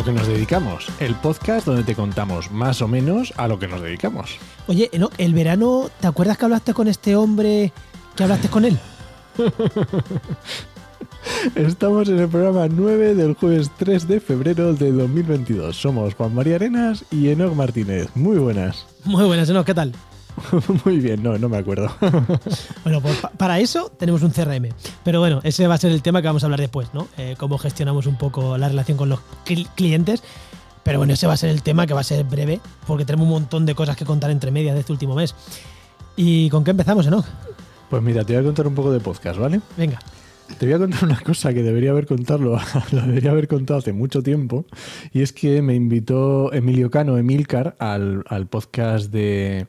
Lo que nos dedicamos, el podcast donde te contamos más o menos a lo que nos dedicamos. Oye, Enoch, el verano, ¿te acuerdas que hablaste con este hombre que hablaste con él? Estamos en el programa 9 del jueves 3 de febrero de 2022. Somos Juan María Arenas y Enoch Martínez. Muy buenas. Muy buenas, Enoch, ¿qué tal? Muy bien, no, no me acuerdo. bueno, pues para eso tenemos un CRM. Pero bueno, ese va a ser el tema que vamos a hablar después, ¿no? Eh, cómo gestionamos un poco la relación con los clientes. Pero bueno, ese va a ser el tema que va a ser breve, porque tenemos un montón de cosas que contar entre medias de este último mes. ¿Y con qué empezamos, Enoch? Pues mira, te voy a contar un poco de podcast, ¿vale? Venga. Te voy a contar una cosa que debería haber contado, lo debería haber contado hace mucho tiempo, y es que me invitó Emilio Cano, Emilcar, al, al podcast de,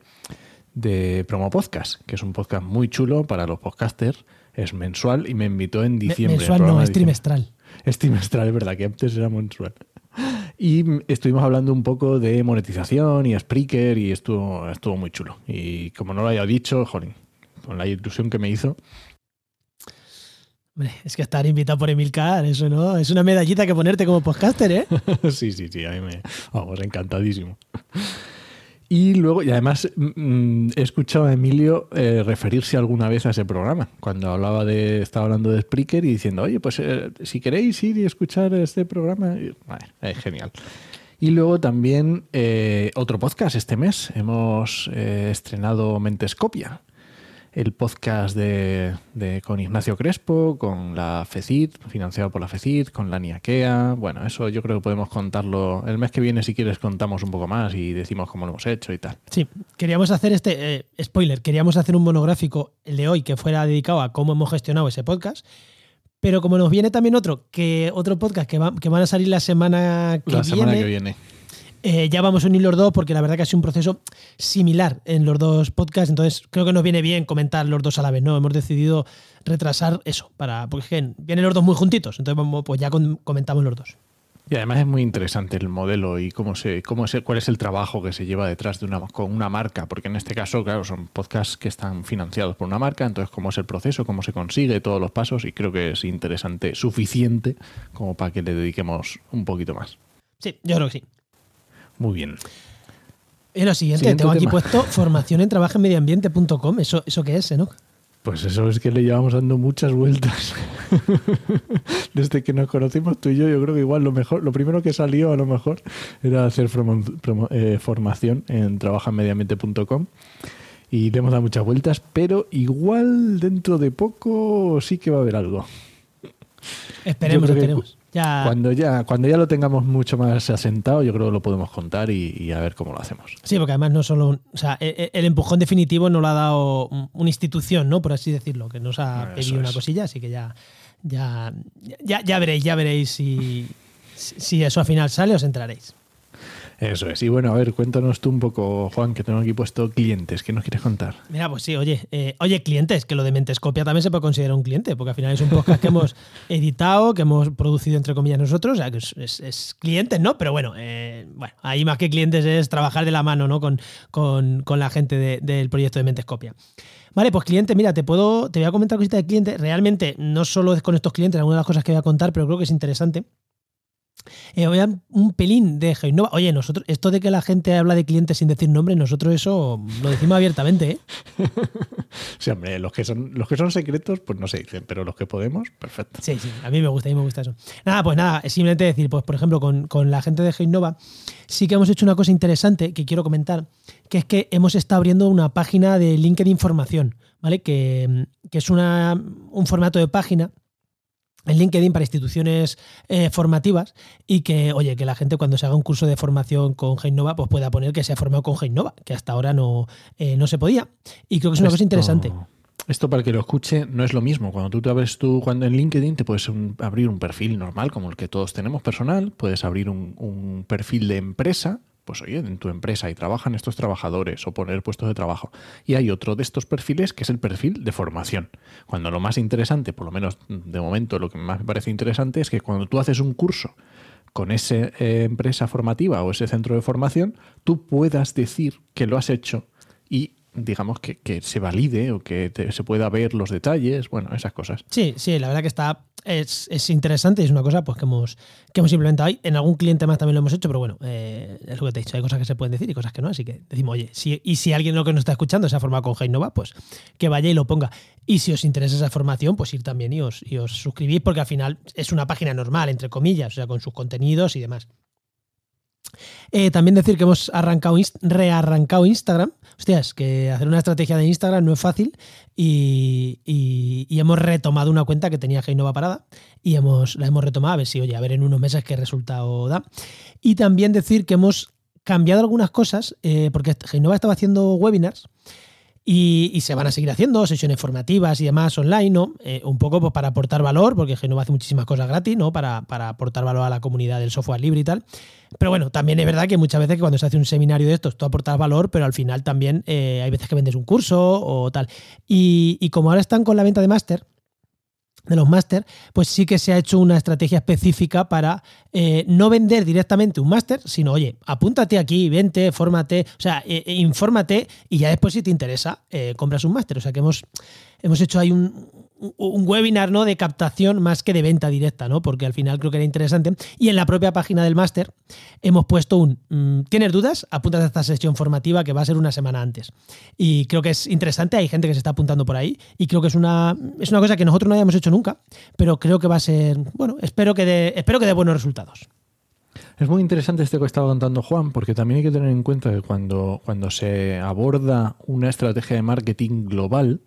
de Promo Podcast, que es un podcast muy chulo para los podcasters. Es mensual y me invitó en diciembre. Mensual no, es trimestral. Es trimestral, es verdad, que antes era mensual. Y estuvimos hablando un poco de monetización y Spreaker y estuvo, estuvo muy chulo. Y como no lo había dicho, joder, con la ilusión que me hizo. Hombre, es que estar invitado por Emilcar, eso no, es una medallita que ponerte como podcaster, ¿eh? sí, sí, sí, a mí me. Vamos, encantadísimo. Y luego, y además mm, mm, he escuchado a Emilio eh, referirse alguna vez a ese programa, cuando hablaba de, estaba hablando de Spreaker y diciendo, oye, pues eh, si queréis ir y escuchar este programa, es genial. Y luego también eh, otro podcast este mes, hemos estrenado Mentescopia el podcast de, con Ignacio Crespo, con la FECID, financiado por la FECID, con la Niaquea. Bueno, eso yo creo que podemos contarlo. El mes que viene, si quieres, contamos un poco más y decimos cómo lo hemos hecho y tal. Sí, queríamos hacer este, eh, spoiler, queríamos hacer un monográfico, el de hoy, que fuera dedicado a cómo hemos gestionado ese podcast. Pero como nos viene también otro, que otro podcast que, va, que van a salir la semana que la semana que viene eh, ya vamos a unir los dos porque la verdad que ha sido un proceso similar en los dos podcasts, entonces creo que nos viene bien comentar los dos a la vez, ¿no? Hemos decidido retrasar eso, para, porque vienen los dos muy juntitos, entonces vamos, pues ya comentamos los dos. Y además es muy interesante el modelo y cómo se, cómo se, cuál es el trabajo que se lleva detrás de una, con una marca, porque en este caso, claro, son podcasts que están financiados por una marca, entonces cómo es el proceso, cómo se consigue, todos los pasos, y creo que es interesante, suficiente como para que le dediquemos un poquito más. Sí, yo creo que sí. Muy bien. Y lo siguiente, tengo aquí puesto formación en trabajo en medioambiente.com. ¿Eso, ¿Eso qué es, no? Pues eso es que le llevamos dando muchas vueltas. Desde que nos conocimos tú y yo, yo creo que igual lo mejor, lo primero que salió a lo mejor era hacer eh, formación en trabajaenmedioambiente.com y le hemos dado muchas vueltas, pero igual dentro de poco sí que va a haber algo. Esperemos, esperemos. Cuando, ya, cuando ya lo tengamos mucho más asentado, yo creo que lo podemos contar y, a ver cómo lo hacemos. Sí, porque además no solo. O sea, e, e, el, empujón definitivo no lo ha dado una institución, ¿no? Por así decirlo, que nos ha pedido una cosilla, así que ya, ya, ya, ya veréis, ya veréis si, si eso al final sale, os entraréis. Eso es. Y bueno, a ver, cuéntanos tú un poco, Juan, que tengo aquí puesto clientes. ¿Qué nos quieres contar? Mira, pues sí, oye, eh, oye, clientes, que lo de Mentescopia también se puede considerar un cliente, porque al final es un podcast que hemos editado, que hemos producido entre comillas nosotros, o sea, que es, es, clientes, ¿no? Pero bueno, eh, bueno, ahí más que clientes es trabajar de la mano, ¿no? Con, con, la gente del proyecto de Mentescopia. Vale, pues cliente, mira, te puedo, te voy a comentar cositas de clientes. Realmente, no solo es con estos clientes, algunas de las cosas que voy a contar, pero creo que es interesante. Eh, un pelín de Geinova. Oye, nosotros, esto de que la gente habla de clientes sin decir nombre, nosotros eso lo decimos abiertamente, ¿eh? sí, hombre, los que son, los que son secretos, pues no se dicen, pero los que podemos, perfecto. Sí, sí, a mí me gusta, a mí me gusta eso. Nada, pues nada, simplemente decir, pues por ejemplo, con, la gente de Geinova, sí que hemos hecho una cosa interesante que quiero comentar, que es que hemos estado abriendo una página de LinkedIn Información, ¿vale? Que, que es una, un formato de página en LinkedIn para instituciones eh, formativas y que, oye, que la gente cuando se haga un curso de formación con Geinova, pues pueda poner que se ha formado con Geinova, que hasta ahora no, eh, no se podía. Y creo que es una cosa interesante. Esto para que lo escuche no es lo mismo. Cuando tú te abres tú, cuando en LinkedIn te puedes abrir un perfil normal, como el que todos tenemos personal, puedes abrir un, un perfil de empresa pues oye, en tu empresa y trabajan estos trabajadores o poner puestos de trabajo. Y hay otro de estos perfiles que es el perfil de formación. Cuando lo más interesante, por lo menos de momento lo que más me parece interesante es que cuando tú haces un curso con esa eh, empresa formativa o ese centro de formación, tú puedas decir que lo has hecho y digamos, que, que se valide o que se pueda ver los detalles, bueno, esas cosas. Sí, sí, la verdad que está. Es, es interesante y es una cosa pues, que, hemos, que hemos implementado ahí. En algún cliente más también lo hemos hecho, pero bueno, eh, es lo que te he dicho. Hay cosas que se pueden decir y cosas que no. Así que decimos, oye, si, y si alguien lo que nos está escuchando se ha formado con Heinova, pues que vaya y lo ponga. Y si os interesa esa formación, pues ir también y os, y os suscribís, porque al final es una página normal, entre comillas, o sea, con sus contenidos y demás. Eh, también decir que hemos arrancado, rearrancado Instagram. Hostias, que hacer una estrategia de Instagram no es fácil y, y- hemos retomado una cuenta que tenía Heinova parada y hemos, la hemos retomado a ver si, oye, a ver en unos meses qué resultado da. Y también decir que hemos cambiado algunas cosas eh, porque Heinova estaba haciendo webinars y, se van a seguir haciendo sesiones formativas y demás online, ¿no? Eh, un poco pues, para aportar valor, porque Genova hace muchísimas cosas gratis, ¿no? Para, para aportar valor a la comunidad del software libre y tal. Pero bueno, también es verdad que muchas veces que cuando se hace un seminario de estos, tú aportas valor, pero al final también eh, hay veces que vendes un curso o tal. Y, y como ahora están con la venta de máster, de los máster, pues sí que se ha hecho una estrategia específica para eh, no vender directamente un máster, sino, oye, apúntate aquí, vente, fórmate, o sea, eh, eh, infórmate y ya después si te interesa, eh, compras un máster. O sea que hemos, hemos hecho ahí un, un- webinar ¿no? de captación más que de venta directa, ¿no? Porque al final creo que era interesante. Y en la propia página del máster hemos puesto un mm, ¿tienes dudas? Apúntate a esta sesión formativa que va a ser una semana antes. Y creo que es interesante, hay gente que se está apuntando por ahí y creo que es una, es una cosa que nosotros no habíamos hecho nunca, pero creo que va a ser, bueno, espero que dé, espero que dé buenos resultados. Es muy interesante este que estaba contando Juan, porque también hay que tener en cuenta que cuando, cuando se aborda una estrategia de marketing global,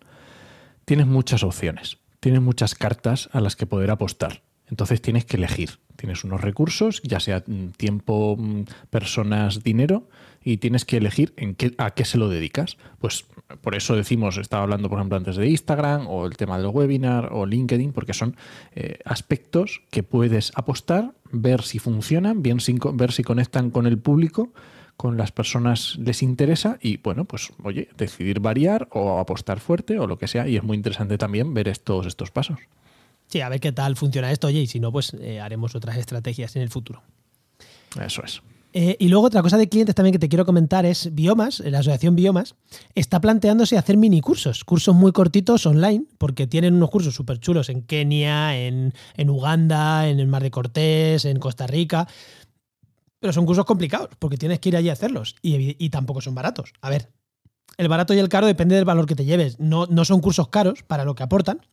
tienes muchas opciones, tienes muchas cartas a las que poder apostar. Entonces tienes que elegir. Tienes unos recursos, ya sea mm, tiempo, mm, personas, dinero, y tienes que elegir en qué, a qué se lo dedicas. Pues por eso decimos, estaba hablando por ejemplo antes de Instagram o el tema del webinar o LinkedIn, porque son eh, aspectos que puedes apostar, ver si funcionan, bien si ver si conectan con el público, con las personas les interesa y bueno, pues oye, decidir variar o apostar fuerte o lo que sea. Y es muy interesante también ver estos, estos pasos. Sí, a ver qué tal funciona esto, oye, y si no, pues eh, haremos otras estrategias en el futuro. Eso es. Eh, y luego otra cosa de clientes también que te quiero comentar es Biomas, la asociación Biomas, está planteándose hacer mini cursos, cursos muy cortitos online, porque tienen unos cursos súper chulos en Kenia, en, en Uganda, en el Mar de Cortés, en Costa Rica. Pero son cursos complicados, porque tienes que ir allí a hacerlos y, tampoco son baratos. A ver, el barato y el caro depende del valor que te lleves. No, no son cursos caros para lo que aportan,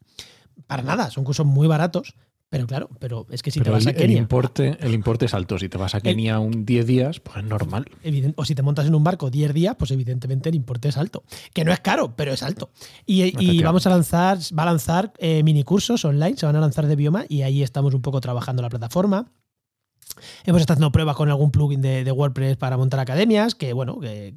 para nada, son cursos muy baratos. Pero claro, pero es que si Pero te vas el, a el Kenia importe, el importe es alto. Si te vas a Kenia un 10 días, pues es normal. Evident- o si te montas en un barco 10 días, pues evidentemente el importe es alto. Que no es caro, pero es alto. Y, y Efectivamente. vamos a lanzar, va a lanzar eh, mini cursos online, se van a lanzar de bioma y ahí estamos un poco trabajando la plataforma. Hemos estado haciendo pruebas con algún plugin de, de WordPress para montar academias, que bueno, que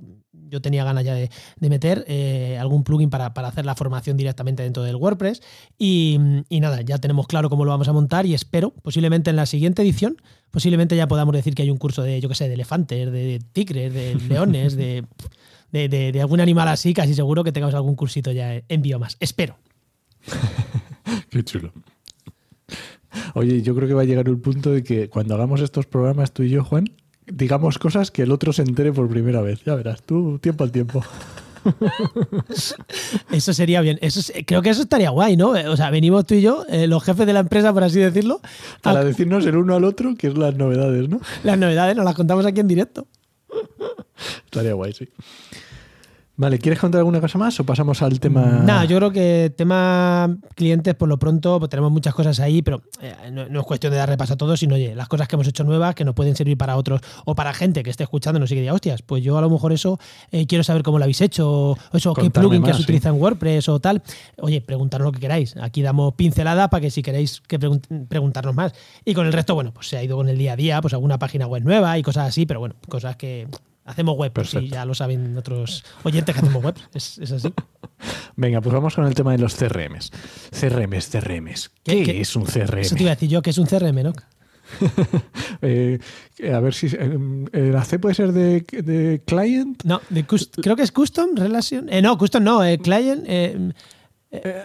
yo tenía ganas ya de, de meter eh, algún plugin para, para hacer la formación directamente dentro del WordPress. Y, y nada, ya tenemos claro cómo lo vamos a montar y espero, posiblemente en la siguiente edición, posiblemente ya podamos decir que hay un curso de, yo qué sé, de elefantes, de tigres, de leones, de, de, de- de algún animal así, casi seguro que tengamos algún cursito ya en biomas. Espero. Qué chulo. Oye, yo creo que va a llegar un punto de que cuando hagamos estos programas tú y yo, Juan, digamos cosas que el otro se entere por primera vez. Ya verás, tú tiempo al tiempo. Eso sería bien. Eso es- creo que eso estaría guay, ¿no? O sea, venimos tú y yo, eh, los jefes de la empresa, por así decirlo, Para a- decirnos el uno al otro qué es las novedades, ¿no? las novedades nos las contamos aquí en directo. Estaría guay, sí. Vale, ¿quieres contar alguna cosa más o pasamos al tema? Nada, yo creo que tema clientes, por lo pronto, pues tenemos muchas cosas ahí, pero eh, no, no es cuestión de dar repaso a todo, sino oye, las cosas que hemos hecho nuevas que nos pueden servir para otros o para gente que esté escuchándonos y que diga, hostias, pues yo a lo mejor eso eh, quiero saber cómo lo habéis hecho, o eso, qué plugin que se sí. utiliza en WordPress o tal. Oye, preguntarnos lo que queráis. Aquí damos pincelada para que si queréis que pregun- preguntarnos más. Y con el resto, bueno, pues se ha ido con el día a día, pues alguna página web nueva y cosas así, pero bueno, cosas que hacemos web, pues sí, Perfecto. ya lo saben otros oyentes que hacemos web, es, es así. Venga, pues vamos con el tema de los CRMs. CRMs, CRMs. ¿Qué, ¿Qué- qué- es un CRM? Eso te iba a decir yo, que es un CRM, ¿no? Eh, a ver si. eh, ¿La C puede ser de, de client? No, de cus- creo que es Custom Relation. Eh, no, Custom no, eh, Client.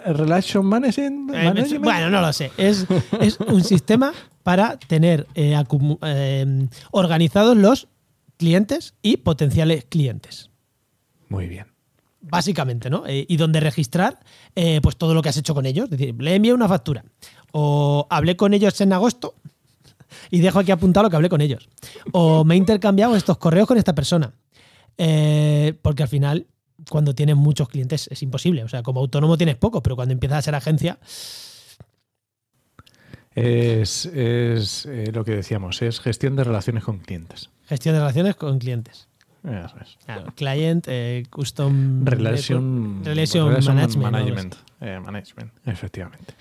Relation Management. management? bueno, no lo sé. Es, es un sistema para tener organizados los clientes y potenciales clientes. Muy bien. básicamente, ¿no? Eh, y donde registrar eh, pues todo lo que has hecho con ellos. Es decir, le envié una factura. O hablé con ellos en agosto y dejo aquí apuntado lo que hablé con ellos. O me he intercambiado estos correos con esta persona. Eh, porque al final, cuando tienes muchos clientes, es imposible. O sea, como autónomo tienes pocos, pero cuando empiezas a ser agencia. Es, es lo que decíamos, es gestión de relaciones con clientes. Gestión de relaciones con clientes. Eso es. client, eh, custom relation, relation, management. Eh, management. efectivamente.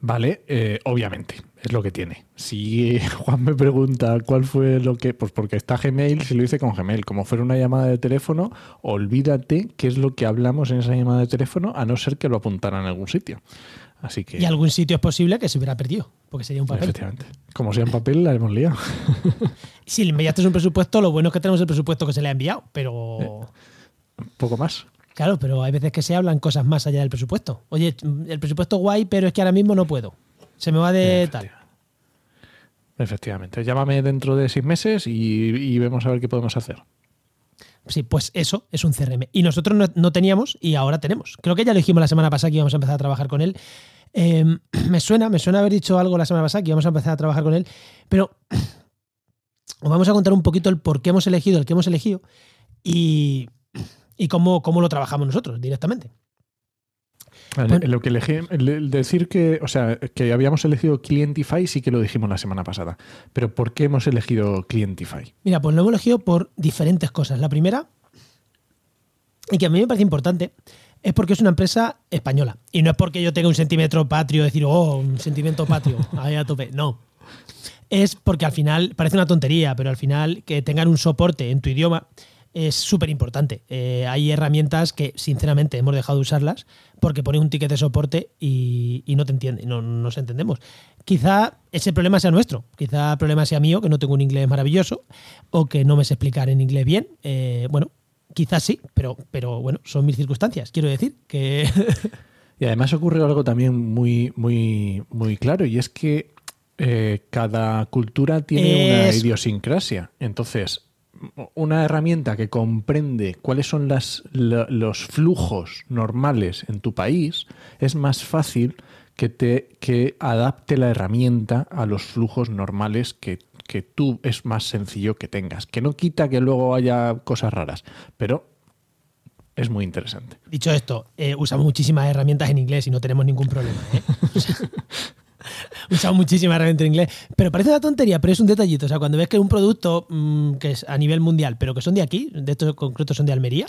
Vale, eh, obviamente, es lo que tiene. Si Juan me pregunta cuál fue lo que. Pues porque está Gmail, si lo hice con Gmail. Como fuera una llamada de teléfono, olvídate qué es lo que hablamos en esa llamada de teléfono, a no ser que lo apuntaran en algún sitio. Así que... Y algún sitio es posible que se hubiera perdido, porque sería un papel. Efectivamente. Como sea en papel, la hemos liado. si le enviaste un presupuesto, lo bueno es que tenemos el presupuesto que se le ha enviado, pero. Un eh, poco más. Claro, pero hay veces que se hablan cosas más allá del presupuesto. Oye, el presupuesto guay, pero es que ahora mismo no puedo. Se me va de tal. Efectivamente. Llámame dentro de seis meses y, vemos a ver qué podemos hacer. Sí, pues eso es un CRM. Y nosotros no, no, teníamos y ahora tenemos. Creo que ya lo dijimos la semana pasada que íbamos a empezar a trabajar con él. Em, me suena, me suena haber dicho algo la semana pasada que íbamos a empezar a trabajar con él, pero os vamos a contar un poquito el por qué hemos elegido el que hemos elegido y, cómo, cómo, lo trabajamos nosotros directamente. lo que elegí, el decir que, o sea, que habíamos elegido Clientify sí que lo dijimos la semana pasada, pero ¿por qué hemos elegido Clientify? Mira, pues lo hemos elegido por diferentes cosas. La primera, y que a mí me parece importante, es porque es una empresa española. Y no es porque yo tenga un sentimiento patrio, decir, oh, un sentimiento patrio, ahí a tope. No. Es porque al final, parece una tontería, pero al final que tengan un soporte en tu idioma es súper importante. Eh, hay herramientas que, sinceramente, hemos dejado de usarlas porque pones un ticket de soporte y, no te entiende, no nos entendemos. Quizá ese problema sea nuestro, quizá el problema sea mío, que no tengo un inglés maravilloso o que no me sé explicar en inglés bien. Eh, bueno, Quizás sí, pero, pero bueno, son mis circunstancias. Quiero decir que. y además ocurre algo también muy, muy, muy claro, y es que eh, cada cultura tiene una idiosincrasia. Entonces, una herramienta que comprende cuáles son las, los flujos normales en tu país es más fácil que te que adapte la herramienta a los flujos normales que que tú es más sencillo que tengas. Que no quita que luego haya cosas raras, pero es muy interesante. Dicho esto, eh, usamos muchísimas herramientas en inglés y no tenemos ningún problema. ¿eh? usamos muchísimas herramientas en inglés. Pero parece una tontería, pero es un detallito. O sea, cuando ves que un producto mm, que es a nivel mundial, pero que son de aquí, de estos concretos son de Almería,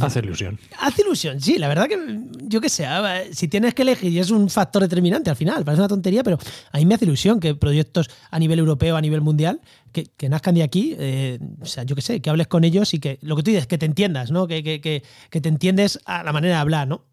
hace ilusión. Hace ilusión, sí. La verdad que yo qué sé, si tienes que elegir y es un factor determinante al final, parece una tontería, pero a mí me hace ilusión que proyectos a nivel europeo, a nivel mundial, que, nazcan de aquí, eh, o sea, yo qué sé, que hables con ellos y que lo que tú dices, que te entiendas, ¿no? Que, que, que te entiendes a la manera de hablar, ¿no?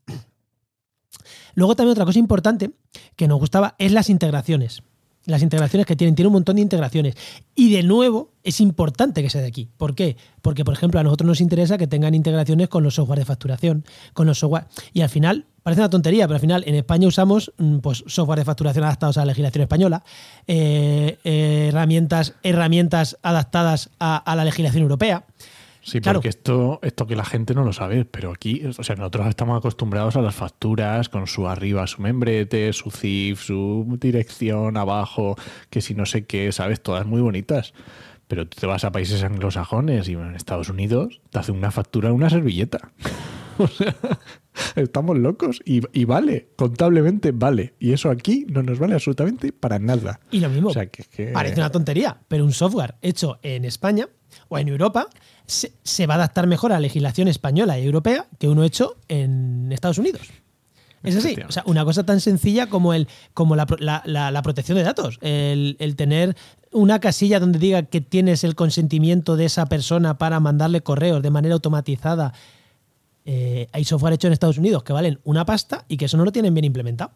Luego también otra cosa importante que nos gustaba es las integraciones las integraciones que tienen, tiene un montón de integraciones. Y de nuevo, es importante que sea de aquí. ¿Por qué? Porque, por ejemplo, a nosotros nos interesa que tengan integraciones con los software de facturación, con los software. Y al final, parece una tontería, pero al final en España usamos mm, pues, software de facturación adaptados a la legislación española, eh, eh, herramientas, herramientas adaptadas a la legislación europea. Sí, porque esto, esto que la gente no lo sabe, pero aquí, o sea, nosotros estamos acostumbrados a las facturas con su arriba, su membrete, su CIF, su dirección abajo, que si no sé qué, ¿sabes? Todas muy bonitas. Pero tú te vas a países anglosajones y en Estados Unidos te hacen una factura en una servilleta. o sea, estamos locos y, vale, contablemente vale. Y eso aquí no nos vale absolutamente para nada. Y lo mismo, parece una tontería, pero un software hecho en España o en Europa se, va a adaptar mejor a la legislación española y europea que uno hecho en Estados Unidos. Es así. O sea, una cosa tan sencilla como, el, como la, protección de datos. El, tener una casilla donde diga que tienes el consentimiento de esa persona para mandarle correos de manera automatizada. Eh, hay software hecho en Estados Unidos que valen una pasta y que eso no lo tienen bien implementado.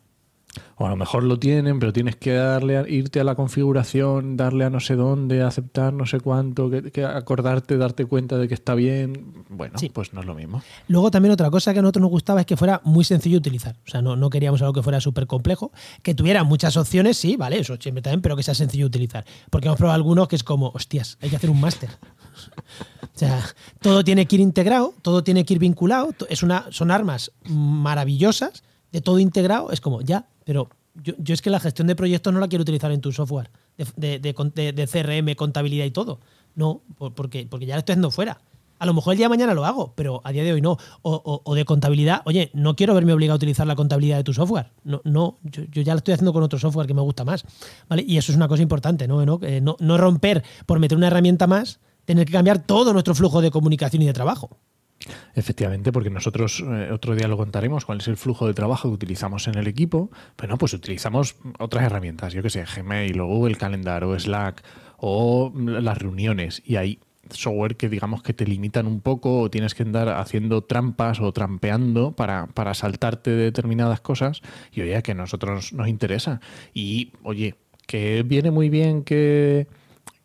O a lo mejor lo tienen, pero tienes que darle a- irte a la configuración, darle a no sé dónde, aceptar no sé cuánto, que, que acordarte, darte cuenta de que está bien. Bueno, Sí. pues no es lo mismo. Luego también otra cosa que a nosotros nos gustaba es que fuera muy sencillo de utilizar. O sea, no, no queríamos algo que fuera súper complejo. Que tuviera muchas opciones, sí, vale, eso siempre también, pero que sea sencillo de utilizar. Porque hemos probado algunos que es como, hostias, hay que hacer un máster. O sea, todo tiene que ir integrado, todo tiene que ir vinculado. Es una, son armas maravillosas, de todo integrado. Es como, ya, pero yo, yo es que la gestión de proyectos no la quiero utilizar en tu software de, de- de CRM, contabilidad y todo. No, por- porque, porque ya lo estoy haciendo fuera. A lo mejor el día de mañana lo hago, pero a día de hoy no. O, o- de contabilidad, oye, no quiero verme obligado a utilizar la contabilidad de tu software. No, no yo, yo ya lo estoy haciendo con otro software que me gusta más. ¿vale? Y eso es una cosa importante, ¿no? ¿no? Eh, no, no romper por meter una herramienta más, tener que cambiar todo nuestro flujo de comunicación y de trabajo. Efectivamente, porque nosotros eh, otro día lo contaremos cuál es el flujo de trabajo que utilizamos en el equipo. Pero no, pues utilizamos otras herramientas, yo que sé, Gmail o Google Calendar o Slack o las reuniones. Y hay software que digamos que te limitan un poco o tienes que andar haciendo trampas o trampeando para, para saltarte determinadas cosas. Y oye, que a nosotros nos interesa. Y oye, que viene muy bien que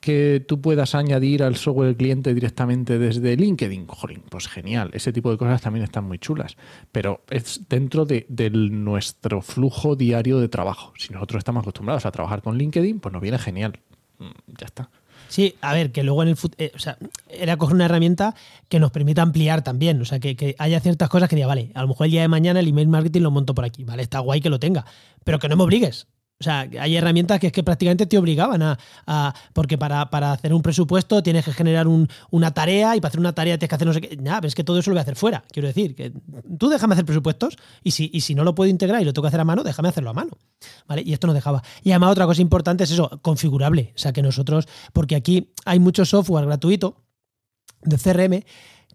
que tú puedas añadir al software del cliente directamente desde LinkedIn, jolín, pues genial. Ese tipo de cosas también están muy chulas. Pero es dentro de, nuestro flujo diario de trabajo. Si nosotros estamos acostumbrados a trabajar con LinkedIn, pues nos viene genial. Mm, Ya está. Sí, a ver, que luego en el fut- eh, o sea, era coger una herramienta que nos permita ampliar también. O sea, que, que haya ciertas cosas que diga, vale, a lo mejor el día de mañana el email marketing lo monto por aquí. Vale, está guay que lo tenga. Pero que no me obligues. O sea, hay herramientas que es que prácticamente te obligaban a. a- porque para, para hacer un presupuesto tienes que generar un- una tarea y para hacer una tarea tienes que hacer no sé qué. Nada, pero es que todo eso lo voy a hacer fuera. Quiero decir, que tú déjame hacer presupuestos y si, y si no lo puedo integrar y lo tengo que hacer a mano, déjame hacerlo a mano. ¿Vale? Y esto nos dejaba. Y además, otra cosa importante es eso, configurable. O sea, que nosotros, porque aquí hay mucho software gratuito de CRM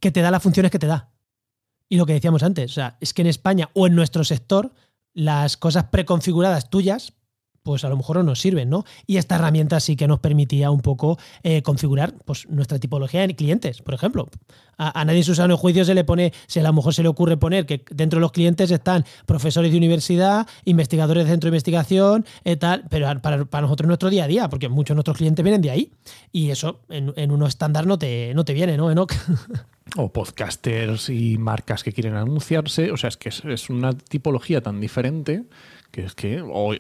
que te da las funciones que te da. Y lo que decíamos antes, o sea, es que en España o en nuestro sector, las cosas preconfiguradas tuyas, pues a lo mejor no nos sirven, ¿no? Y esta herramienta sí que nos permitía un poco eh, configurar pues, nuestra tipología de clientes, por ejemplo. A, a nadie en su sano juicio se le pone, se, a lo mejor se le ocurre poner que dentro de los clientes están profesores de universidad, investigadores de centro de investigación, eh, tal, pero para, para nosotros nuestro día a día, porque muchos de nuestros clientes vienen de ahí. Y eso en, en uno estándar no te, no te viene, ¿no, Enoch? O podcasters y marcas que quieren anunciarse. O sea, es que es, es una tipología tan diferente que es que. O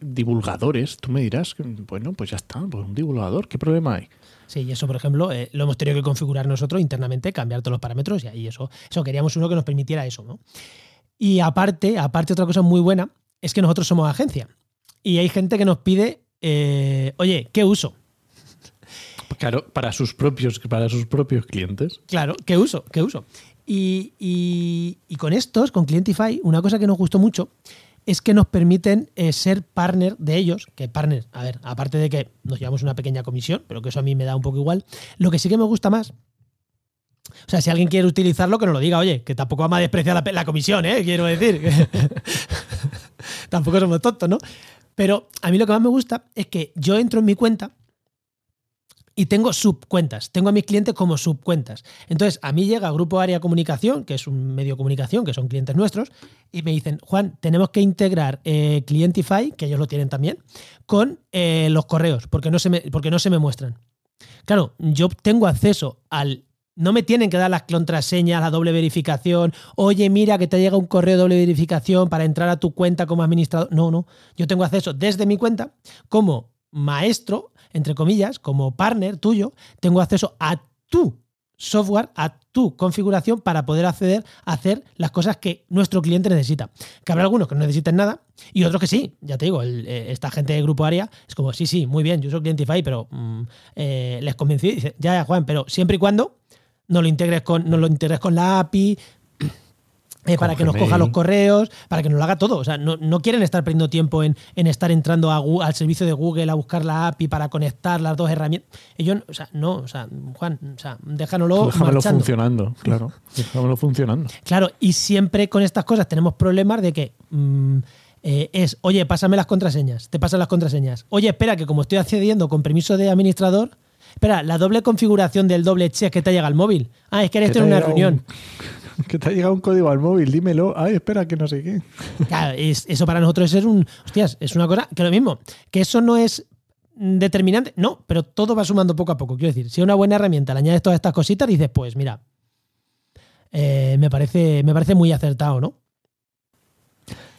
divulgadores, tú me dirás, bueno, pues ya está, pues un divulgador, ¿qué problema hay? Sí, y eso, por ejemplo, eh, lo hemos tenido que configurar nosotros internamente, cambiar todos los parámetros y ahí eso, eso queríamos uno que nos permitiera eso, ¿no? Y aparte, aparte otra cosa muy buena es que nosotros somos agencia y hay gente que nos pide, eh, oye, ¿qué uso? Claro, para sus propios, para sus propios clientes. Claro, ¿qué uso? ¿Qué uso? Y, y- y con estos, con Clientify, una cosa que nos gustó mucho es que nos permiten eh, ser partner de ellos, que partner, a ver, aparte de que nos llevamos una pequeña comisión, pero que eso a mí me da un poco igual, lo que sí que me gusta más, o sea, si alguien quiere utilizarlo, que nos lo diga, oye, que tampoco vamos a despreciar la, la comisión, ¿eh? quiero decir, tampoco somos tontos, ¿no? Pero a mí lo que más me gusta es que yo entro en mi cuenta y tengo subcuentas. Tengo a mis clientes como subcuentas. Entonces, a mí llega Grupo Área Comunicación, que es un medio de comunicación, que son clientes nuestros, y me dicen, Juan, tenemos que integrar eh, Clientify, que ellos lo tienen también, con eh, los correos, porque no, se me, porque no se me muestran. Claro, yo tengo acceso al... No me tienen que dar las contraseñas, la doble verificación. Oye, mira que te llega un correo de doble verificación para entrar a tu cuenta como administrador. No, no. Yo tengo acceso desde mi cuenta como maestro, entre comillas, como partner tuyo, tengo acceso a tu software, a tu configuración para poder acceder a hacer las cosas que nuestro cliente necesita. Que habrá algunos que no necesiten nada y otros que sí. Ya te digo, eh, esta gente de Grupo Área es como, sí, sí, muy bien, yo soy Clientify, pero mm, eh, les convencí. Dice, ya, ya, Juan, pero siempre y cuando no lo integres con, no lo integres con la API, eh, para que nos coja los correos, para que nos lo haga todo. O sea, no, no quieren estar perdiendo tiempo en, en estar entrando a al servicio de Google a buscar la API para conectar las dos herramientas. Ellos, o sea, no, o sea, Juan, o sea, déjanoslo Déjamelo marchando. funcionando, claro. Déjamelo funcionando. Claro, y siempre con estas cosas tenemos problemas de que mm, eh, es, oye, pásame las contraseñas, te pasan las contraseñas. Oye, espera, que como estoy accediendo con permiso de administrador, espera, la doble configuración del doble check que te llega al móvil. Ah, es que eres en una un- reunión. que te ha llegado un código al móvil, dímelo. Ay, espera, que no sé qué. Claro, es- eso para nosotros es un. Hostias, es una cosa que lo mismo. Que eso no es determinante. No, pero todo va sumando poco a poco. Quiero decir, si es una buena herramienta, le añades todas estas cositas, dices, pues mira, eh, me, parece, me parece muy acertado, ¿no?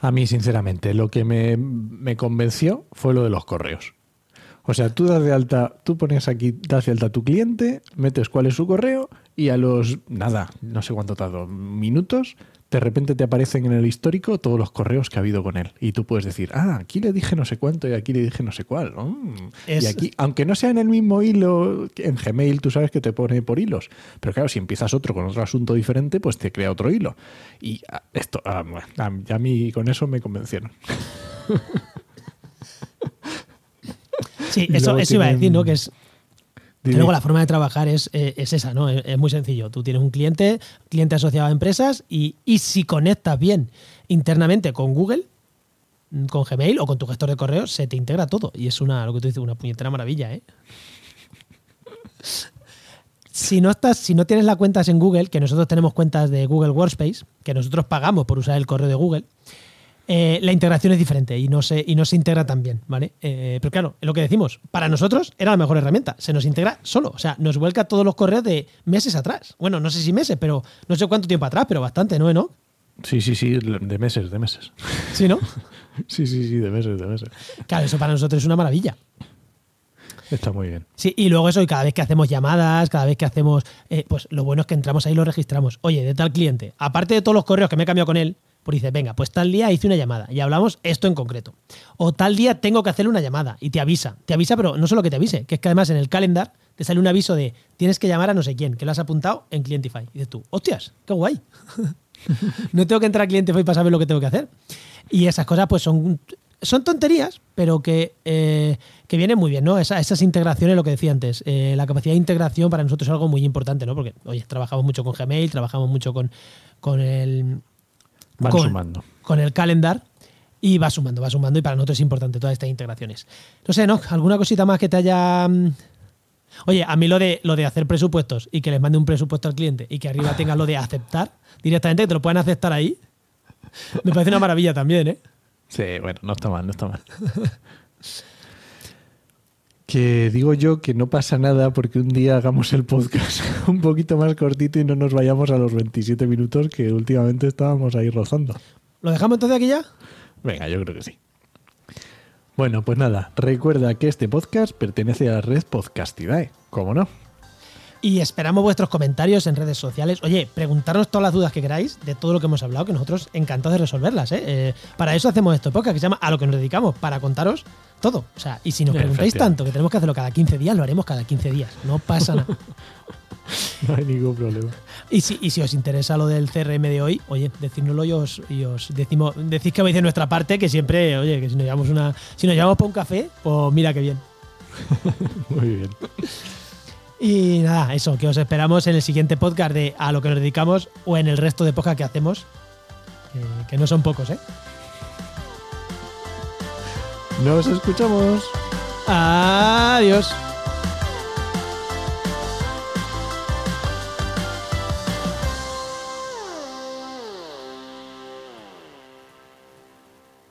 A mí, sinceramente, lo que me, me convenció fue lo de los correos. O sea, tú das de alta, tú pones aquí, das de alta a tu cliente, metes cuál es su correo y a los, nada, no sé cuánto tardo, minutos, de repente te aparecen en el histórico todos los correos que ha habido con él. Y tú puedes decir, ah, aquí le dije no sé cuánto y aquí le dije no sé cuál. Mm. Es- Y aquí, aunque no sea en el mismo hilo, en Gmail tú sabes que te pone por hilos. Pero claro, si empiezas otro con otro asunto diferente, pues te crea otro hilo. Y ah, esto, ah, bueno, a mí- a mí con eso me convencieron. Sí, eso, eso iba a decir, tienen- ¿no? Que es. luego la forma de trabajar es, eh, es esa, ¿no? Es, es muy sencillo. Tú tienes un cliente, cliente asociado a empresas, y, y si conectas bien internamente con Google, con Gmail o con tu gestor de correos, se te integra todo. Y es una, lo que tú dices, una puñetera maravilla, ¿eh? Si no, estás, si no tienes las cuentas en Google, que nosotros tenemos cuentas de Google Workspace, que nosotros pagamos por usar el correo de Google, eh, la integración es diferente y no se, y no se integra tan bien, ¿vale? Eh, pero claro, es lo que decimos, para nosotros era la mejor herramienta, se nos integra solo, o sea, nos vuelca todos los correos de meses atrás. Bueno, no sé si meses, pero no sé cuánto tiempo atrás, pero bastante, ¿no? ¿No? Sí, sí, sí, de meses, de meses. Sí, ¿no? Sí, sí, sí, de meses, de meses. Claro, eso para nosotros es una maravilla. Está muy bien. Sí, y luego eso, y cada vez que hacemos llamadas, cada vez que hacemos, eh, pues lo bueno es que entramos ahí y lo registramos. Oye, de tal cliente, aparte de todos los correos que me he cambiado con él, pues dice, venga, pues tal día hice una llamada y hablamos esto en concreto. O tal día tengo que hacerle una llamada y te avisa. Te avisa, pero no solo que te avise, que es que además en el calendar te sale un aviso de tienes que llamar a no sé quién, que lo has apuntado en Clientify. Y dices tú, hostias, qué guay. no tengo que entrar a Clientify para saber lo que tengo que hacer. Y esas cosas pues son, son tonterías, pero que, eh, que vienen muy bien, ¿no? Esa- esas integraciones, lo que decía antes, eh, la capacidad de integración para nosotros es algo muy importante, ¿no? Porque, oye, trabajamos mucho con Gmail, trabajamos mucho con, con el Van con, sumando. con el calendar y va sumando, va sumando y para nosotros es importante todas estas integraciones. No sé, ¿no? ¿Alguna cosita más que te haya... mm? Oye, a mí lo de, lo de hacer presupuestos y que les mande un presupuesto al cliente y que arriba tenga lo de aceptar directamente, que te lo puedan aceptar ahí, me parece una maravilla también, ¿eh? Sí, bueno, no está mal, no está mal. que digo yo que no pasa nada porque un día hagamos el podcast un poquito más cortito y no nos vayamos a los 27 minutos que últimamente estábamos ahí rozando. ¿Lo dejamos entonces aquí ya? Venga, yo creo que sí. Bueno, pues nada, recuerda que este podcast pertenece a la red Podcastidae, ¿cómo no? Y esperamos vuestros comentarios en redes sociales. Oye, preguntarnos todas las dudas que queráis de todo lo que hemos hablado, que nosotros encantados de resolverlas. ¿eh? Eh, para eso hacemos esto podcast que se llama A lo que nos dedicamos, para contaros todo. O sea, y si nos preguntáis tanto que tenemos que hacerlo cada 15 días, lo haremos cada 15 días. No pasa nada. No hay ningún problema. Y si, y si os interesa lo del CRM de hoy, oye, decídnoslo y os, y os decimos, decís que vais de nuestra parte, que siempre, oye, que si nos llevamos una, si nos llevamos para un café, pues mira qué bien. Muy bien. Y nada, eso, que os esperamos en el siguiente podcast de A lo que nos dedicamos o en el resto de podcast que hacemos, que- que no son pocos, ¿eh? Nos escuchamos. Adiós.